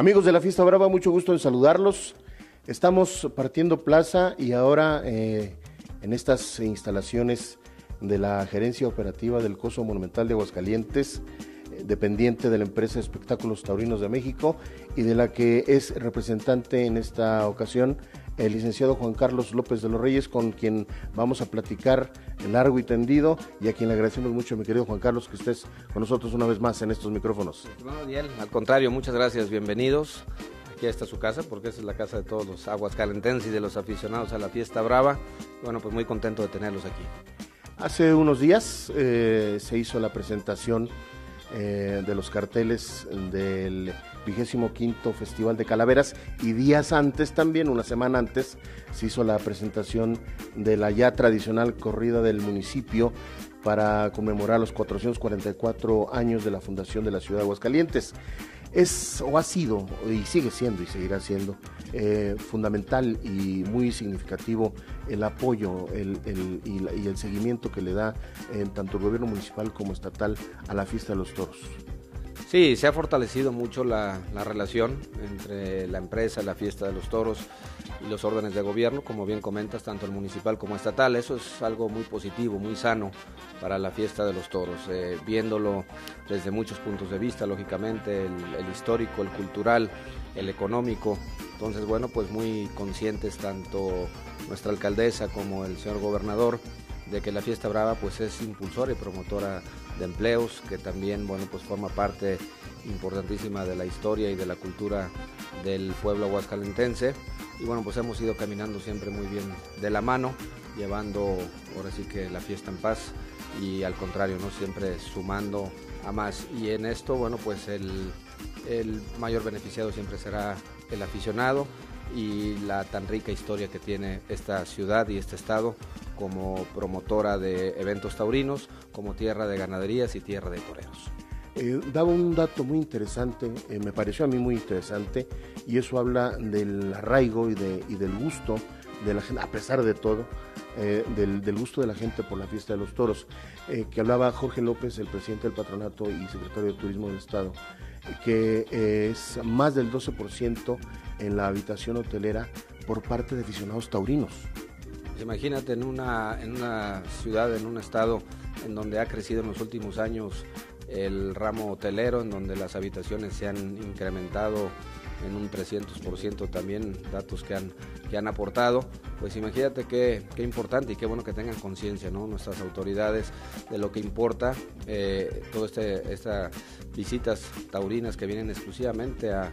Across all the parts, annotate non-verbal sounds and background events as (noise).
Amigos de la Fiesta Brava, mucho gusto en saludarlos. Estamos partiendo plaza y ahora eh, en estas instalaciones de la Gerencia Operativa del Coso Monumental de Aguascalientes, eh, dependiente de la empresa Espectáculos Taurinos de México y de la que es representante en esta ocasión el licenciado Juan Carlos López de los Reyes, con quien vamos a platicar largo y tendido y a quien le agradecemos mucho, mi querido Juan Carlos, que estés con nosotros una vez más en estos micrófonos. al contrario, muchas gracias, bienvenidos. Aquí está su casa, porque esa es la casa de todos los aguas calentenses y de los aficionados a la fiesta brava. Bueno, pues muy contento de tenerlos aquí. Hace unos días eh, se hizo la presentación eh, de los carteles del vigésimo quinto Festival de Calaveras. Y días antes también, una semana antes, se hizo la presentación de la ya tradicional corrida del municipio para conmemorar los 444 años de la fundación de la ciudad de Aguascalientes es o ha sido y sigue siendo y seguirá siendo eh, fundamental y muy significativo el apoyo y, el seguimiento que le da en tanto el gobierno municipal como estatal a la fiesta de los toros. Sí, se ha fortalecido mucho la, relación entre la empresa, la fiesta de los toros y los órdenes de gobierno, como bien comentas, tanto el municipal como estatal. Eso es algo muy positivo, muy sano para la fiesta de los toros, eh, viéndolo desde muchos puntos de vista, lógicamente, el, histórico, el cultural, el económico. Entonces, bueno, pues muy conscientes tanto nuestra alcaldesa como el señor gobernador de que la fiesta brava pues es impulsora y promotora de empleos, que también bueno, pues forma parte importantísima de la historia y de la cultura del pueblo aguascalentense. Y bueno, pues hemos ido caminando siempre muy bien de la mano, llevando ahora sí que la fiesta en paz y al contrario, ¿no? Siempre sumando a más. Y en esto, bueno, pues el, el mayor beneficiado siempre será el aficionado y la tan rica historia que tiene esta ciudad y este estado como promotora de eventos taurinos, como tierra de ganaderías y tierra de toreros. Eh, daba un dato muy interesante, eh, me pareció a mí muy interesante, y eso habla del arraigo y, de, y del gusto de la gente, a pesar de todo, eh, del, del, gusto de la gente por la fiesta de los toros, que hablaba Jorge López, el presidente del patronato y secretario de Turismo del Estado, que es más del 12% en la habitación hotelera por parte de aficionados taurinos. Imagínate en una, en una ciudad, en un estado en donde ha crecido en los últimos años el ramo hotelero, en donde las habitaciones se han incrementado en un 300% también, datos que han, que han aportado. Pues imagínate qué, qué importante y qué bueno que tengan conciencia ¿no? nuestras autoridades de lo que importa eh, todas este, estas visitas taurinas que vienen exclusivamente a,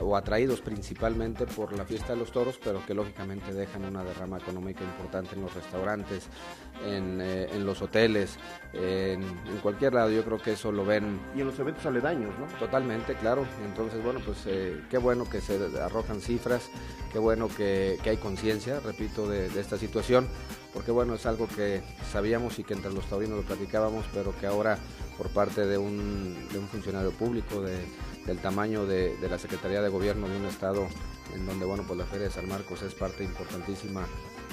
o atraídos principalmente por la fiesta de los toros, pero que lógicamente dejan una derrama económica importante en los restaurantes, en, eh, los hoteles, en, cualquier lado. Yo creo que eso lo ven. Y en los eventos aledaños, ¿no? Totalmente, claro. Entonces, bueno, pues eh, qué bueno que se arrojan cifras, qué bueno que, hay conciencia, repito, de, de esta situación, porque bueno, es algo que sabíamos y que entre los taurinos lo platicábamos, pero que ahora por parte de un, de un funcionario público, de del tamaño de, la Secretaría de Gobierno de un estado en donde bueno pues la Feria de San Marcos es parte importantísima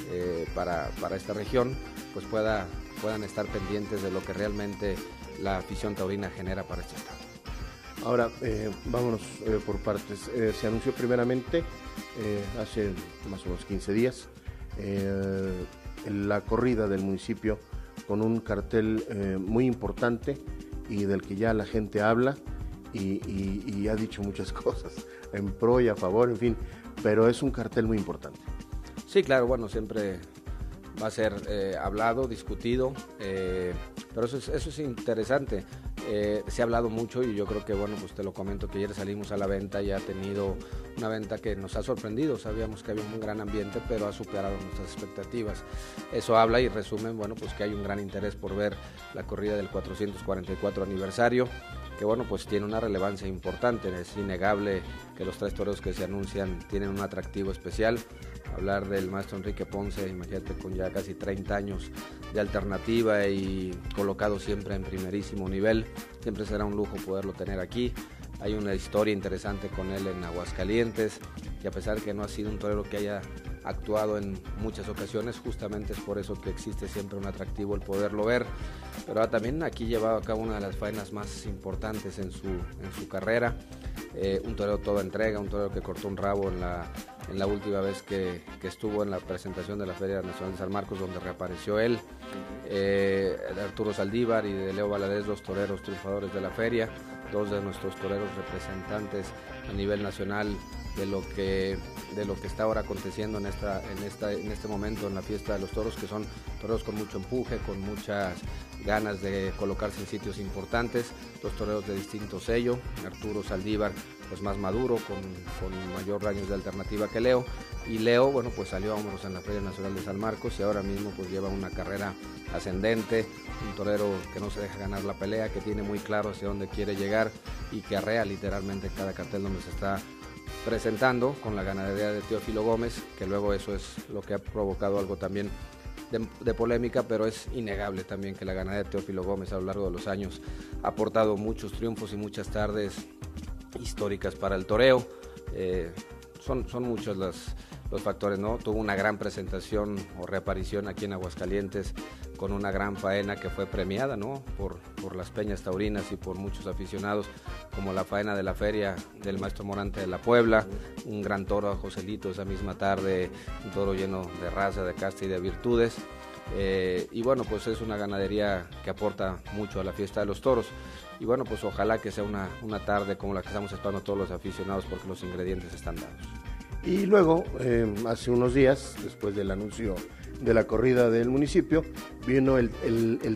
eh, para, esta región, pues pueda, puedan estar pendientes de lo que realmente la afición taurina genera para este estado. Ahora, eh, vámonos eh, por partes. se anunció primeramente hace más o menos 15 días la corrida del municipio con un cartel muy importante y del que ya la gente habla y, ha dicho muchas (laughs) cosas en pro y a favor, en fin, pero es un cartel muy importante. Sí, claro, bueno, siempre va a ser eh, hablado, discutido, eh, pero eso es, eso es interesante. Eh, se ha hablado mucho y yo creo que, bueno, pues te lo comento que ayer salimos a la venta y ha tenido una venta que nos ha sorprendido. Sabíamos que había un gran ambiente, pero ha superado nuestras expectativas. Eso habla y resume, bueno, pues que hay un gran interés por ver la corrida del 444 aniversario que bueno, pues tiene una relevancia importante, es innegable que los tres toros que se anuncian tienen un atractivo especial. Hablar del maestro Enrique Ponce, imagínate con ya casi 30 años de alternativa y colocado siempre en primerísimo nivel, siempre será un lujo poderlo tener aquí. Hay una historia interesante con él en Aguascalientes, que a pesar que no ha sido un torero que haya actuado en muchas ocasiones, justamente es por eso que existe siempre un atractivo el poderlo ver. Pero también aquí llevado a cabo una de las faenas más importantes en su, en su carrera. eh, un torero toda entrega, un torero que cortó un rabo en la, en la última vez que, estuvo en la presentación de la Feria Nacional de San Marcos, donde reapareció él, eh, Arturo Saldívar y de Leo Valadez, los toreros triunfadores de la feria, dos de nuestros toreros representantes a nivel nacional de lo que de lo que está ahora aconteciendo en esta en esta en este momento en la fiesta de los toros que son toreros con mucho empuje con muchas ganas de colocarse en sitios importantes dos toreros de distinto sello Arturo Saldívar pues más maduro con, con mayor años de alternativa que Leo y Leo bueno pues salió a hombros en la Feria Nacional de San Marcos y ahora mismo pues lleva una carrera ascendente un torero que no se deja ganar la pelea que tiene muy claro hacia dónde quiere llegar y que arrea literalmente cada cartel donde se está presentando con la ganadería de Teófilo Gómez, que luego eso es lo que ha provocado algo también de, polémica, pero es innegable también que la ganadería de Teófilo Gómez a lo largo de los años ha aportado muchos triunfos y muchas tardes históricas para el toreo. Eh, son, son muchos los factores, ¿no? Tuvo una gran presentación o reaparición aquí en Aguascalientes con una gran faena que fue premiada, ¿no? Por, por las peñas taurinas y por muchos aficionados, como la faena de la feria del Maestro Morante de la Puebla, un gran toro a Joselito esa misma tarde, un toro lleno de raza, de casta y de virtudes. Eh, y bueno, pues es una ganadería que aporta mucho a la fiesta de los toros. Y bueno, pues ojalá que sea una, una tarde como la que estamos esperando todos los aficionados porque los ingredientes están dados. Y luego, eh, hace unos días, después del anuncio de la corrida del municipio, vino el,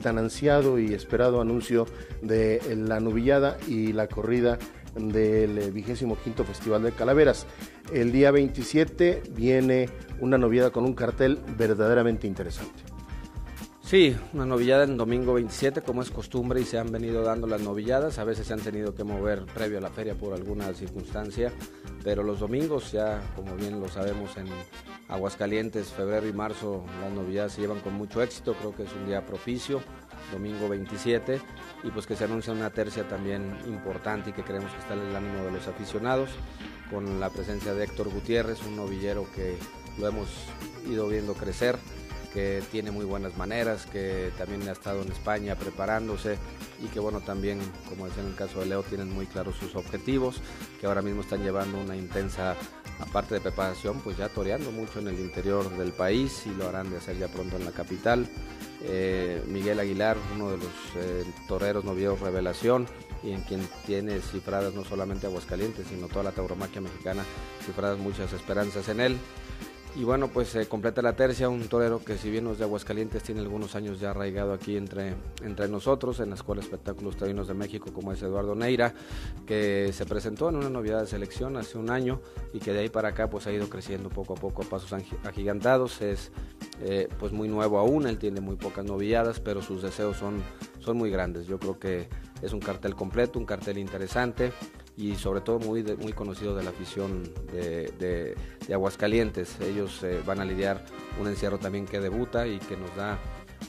tan ansiado y esperado anuncio de la novillada y la corrida del vigésimo quinto Festival de Calaveras. El día 27 viene una novillada con un cartel verdaderamente interesante. Sí, una novillada en domingo 27, como es costumbre, y se han venido dando las novilladas. A veces se han tenido que mover previo a la feria por alguna circunstancia, pero los domingos, ya como bien lo sabemos, en Aguascalientes, febrero y marzo, las novilladas se llevan con mucho éxito. Creo que es un día propicio, domingo 27, y pues que se anuncia una tercia también importante y que creemos que está en el ánimo de los aficionados, con la presencia de Héctor Gutiérrez, un novillero que lo hemos ido viendo crecer que tiene muy buenas maneras, que también ha estado en España preparándose y que bueno, también, como decía en el caso de Leo, tienen muy claros sus objetivos, que ahora mismo están llevando una intensa, aparte de preparación, pues ya toreando mucho en el interior del país y lo harán de hacer ya pronto en la capital. Eh, Miguel Aguilar, uno de los eh, toreros novieros revelación, y en quien tiene cifradas no solamente Aguascalientes, sino toda la tauromaquia mexicana, cifradas muchas esperanzas en él. Y bueno, pues se completa la tercia, un torero que si bien no es de Aguascalientes, tiene algunos años ya arraigado aquí entre, entre nosotros, en la Escuela Espectáculos Taurinos de México, como es Eduardo Neira, que se presentó en una novedad de selección hace un año y que de ahí para acá pues ha ido creciendo poco a poco a pasos agigantados. Es eh, pues muy nuevo aún, él tiene muy pocas novilladas, pero sus deseos son, son muy grandes. Yo creo que es un cartel completo, un cartel interesante y sobre todo muy, muy conocido de la afición de, Aguascalientes. Ellos eh, van a lidiar un encierro también que debuta y que nos da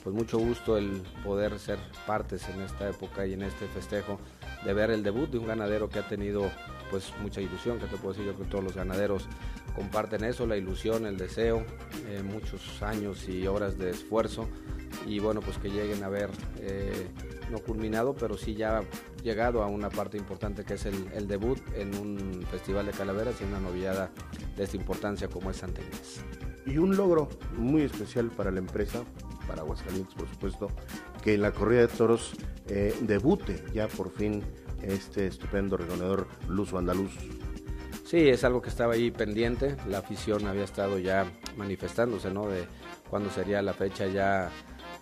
pues mucho gusto el poder ser partes en esta época y en este festejo de ver el debut de un ganadero que ha tenido pues mucha ilusión, que te puedo decir yo que todos los ganaderos comparten eso, la ilusión, el deseo, eh, muchos años y horas de esfuerzo y bueno pues que lleguen a ver eh, no culminado pero sí ya llegado a una parte importante que es el, debut en un festival de calaveras y una novillada de esta importancia como es Santa Inés. Y un logro muy especial para la empresa, para Aguascalientes por supuesto, que en la corrida de toros eh, debute ya por fin este estupendo regonador luso andaluz. Sí, es algo que estaba ahí pendiente, la afición había estado ya manifestándose, ¿no? De cuándo sería la fecha ya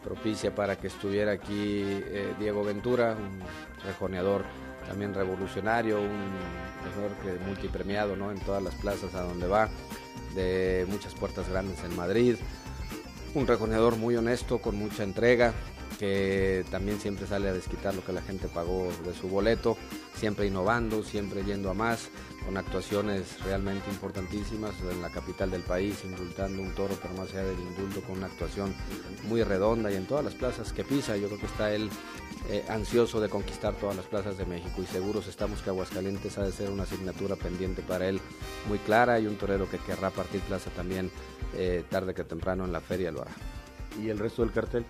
propicia para que estuviera aquí eh, Diego Ventura, un rejoneador también revolucionario, un rejoneador que multipremiado ¿no? en todas las plazas a donde va, de muchas puertas grandes en Madrid, un rejoneador muy honesto, con mucha entrega, que también siempre sale a desquitar lo que la gente pagó de su boleto, siempre innovando, siempre yendo a más, con actuaciones realmente importantísimas en la capital del país, indultando un toro, pero más allá del indulto, con una actuación muy redonda y en todas las plazas que pisa. Yo creo que está él eh, ansioso de conquistar todas las plazas de México y seguros estamos que Aguascalientes ha de ser una asignatura pendiente para él muy clara y un torero que querrá partir plaza también eh, tarde que temprano en la feria lo hará. ¿Y el resto del cartel?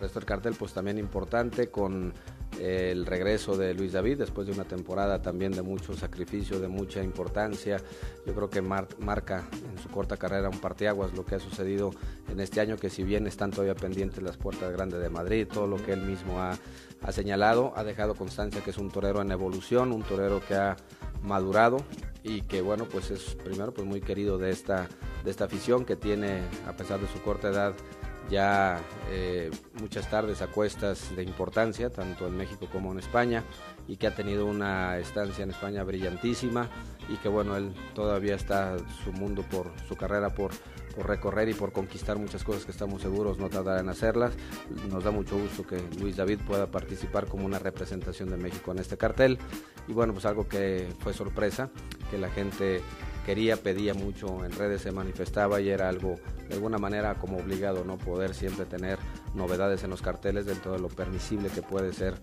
Resto del cartel pues también importante con el regreso de Luis David después de una temporada también de mucho sacrificio, de mucha importancia. Yo creo que marca en su corta carrera un parteaguas lo que ha sucedido en este año, que si bien están todavía pendientes las puertas grandes de Madrid, todo lo que él mismo ha, ha señalado, ha dejado constancia que es un torero en evolución, un torero que ha madurado y que bueno pues es primero pues muy querido de esta de esta afición que tiene a pesar de su corta edad ya eh, muchas tardes a cuestas de importancia, tanto en México como en España, y que ha tenido una estancia en España brillantísima y que bueno, él todavía está su mundo por su carrera por, por recorrer y por conquistar muchas cosas que estamos seguros no tardará en hacerlas. Nos da mucho gusto que Luis David pueda participar como una representación de México en este cartel y bueno, pues algo que fue sorpresa, que la gente quería, pedía mucho, en redes se manifestaba y era algo de alguna manera como obligado, ¿no? Poder siempre tener novedades en los carteles dentro de lo permisible que puede ser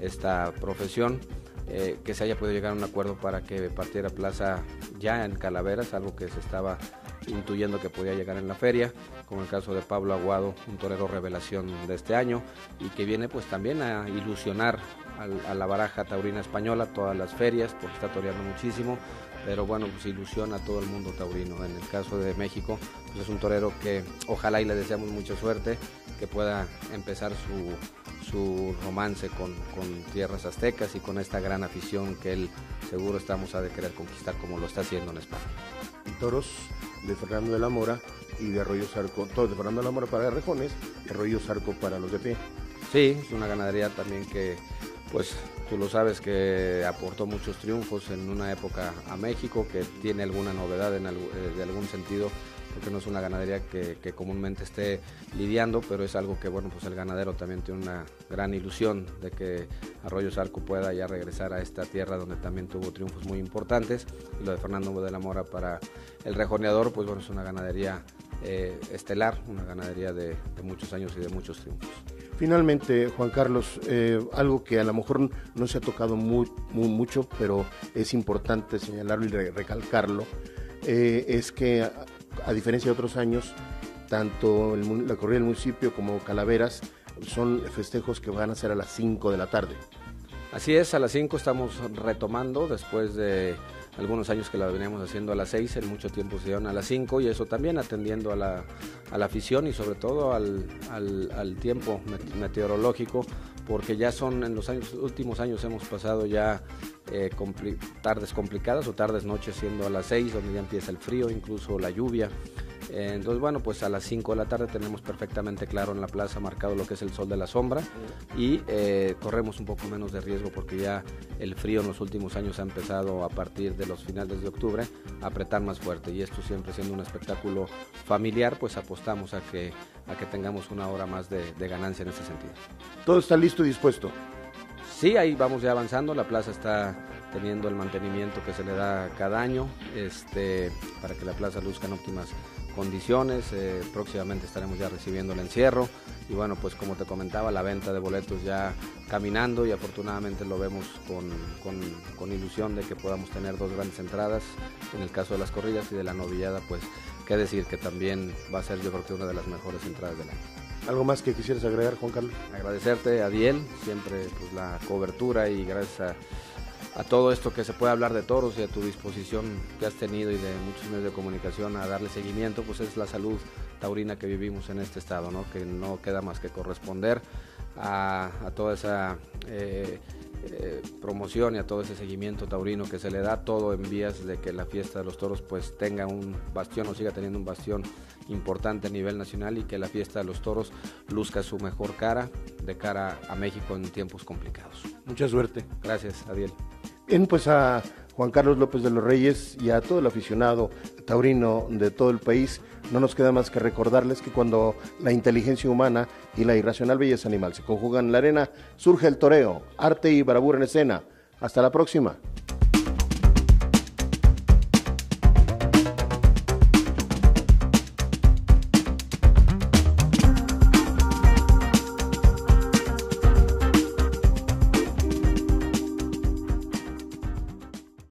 esta profesión. Eh, que se haya podido llegar a un acuerdo para que partiera plaza ya en Calaveras, algo que se estaba intuyendo que podía llegar en la feria, como el caso de Pablo Aguado, un torero revelación de este año, y que viene pues también a ilusionar a la baraja taurina española, todas las ferias, porque está toreando muchísimo, pero bueno, pues ilusiona a todo el mundo taurino. En el caso de México, pues es un torero que ojalá y le deseamos mucha suerte, que pueda empezar su, su romance con, con, tierras aztecas y con esta gran afición que él seguro estamos a de querer conquistar como lo está haciendo en España. Toros de Fernando de la Mora y de Arroyo Zarco, todos de Fernando de la Mora para Rejones, Arroyo Zarco para los de pie. Sí, es una ganadería también que pues tú lo sabes que aportó muchos triunfos en una época a México, que tiene alguna novedad en eh, de algún sentido, porque no es una ganadería que, comúnmente esté lidiando, pero es algo que bueno, pues el ganadero también tiene una gran ilusión de que Arroyo Sarco pueda ya regresar a esta tierra donde también tuvo triunfos muy importantes. Y lo de Fernando de la Mora para el rejoneador, pues bueno, es una ganadería eh, estelar, una ganadería de muchos años y de muchos triunfos. Finalmente, Juan Carlos, eh, algo que a lo mejor no se ha tocado muy, mucho, pero es importante señalarlo y recalcarlo, eh, es que a, diferencia de otros años, tanto la corrida del municipio como Calaveras son festejos que van a ser a las 5 de la tarde. Así es, a las 5 estamos retomando después de algunos años que la veníamos haciendo a las 6, en mucho tiempo se dieron a las 5 y eso también atendiendo a la, a la afición y sobre todo al, al, tiempo meteorológico, porque ya son en los años, últimos años hemos pasado ya eh, tardes complicadas o tardes noches siendo a las 6, donde ya empieza el frío, incluso la lluvia. Eh, entonces, bueno, pues a las 5 de la tarde tenemos perfectamente claro en la plaza marcado lo que es el sol de la sombra y eh, corremos un poco menos de riesgo porque ya el frío en los últimos años ha empezado a partir de los finales de octubre a apretar más fuerte y esto siempre siendo un espectáculo familiar, pues apostamos a que, a que tengamos una hora más de, de ganancia en ese sentido. Todo está listo y dispuesto. Sí, ahí vamos ya avanzando, la plaza está teniendo el mantenimiento que se le da cada año este, para que la plaza luzca en óptimas condiciones. Eh, próximamente estaremos ya recibiendo el encierro y bueno, pues como te comentaba, la venta de boletos ya caminando y afortunadamente lo vemos con, con, ilusión de que podamos tener dos grandes entradas en el caso de las corridas y de la novillada, pues qué decir que también va a ser yo creo que una de las mejores entradas del año. ¿Algo más que quisieras agregar, Juan Carlos? Agradecerte a Diel, siempre pues, la cobertura y gracias a a todo esto que se puede hablar de toros y a tu disposición que has tenido y de muchos medios de comunicación a darle seguimiento, pues es la salud taurina que vivimos en este estado, ¿no? que no queda más que corresponder a, toda esa eh, eh, promoción y a todo ese seguimiento taurino que se le da, todo en vías de que la fiesta de los toros pues tenga un bastión o siga teniendo un bastión importante a nivel nacional y que la fiesta de los toros luzca su mejor cara de cara a México en tiempos complicados. Mucha suerte. Gracias, Adiel. Bien, pues a Juan Carlos López de los Reyes y a todo el aficionado taurino de todo el país, no nos queda más que recordarles que cuando la inteligencia humana y la irracional belleza animal se conjugan en la arena, surge el toreo, arte y bravura en escena. Hasta la próxima.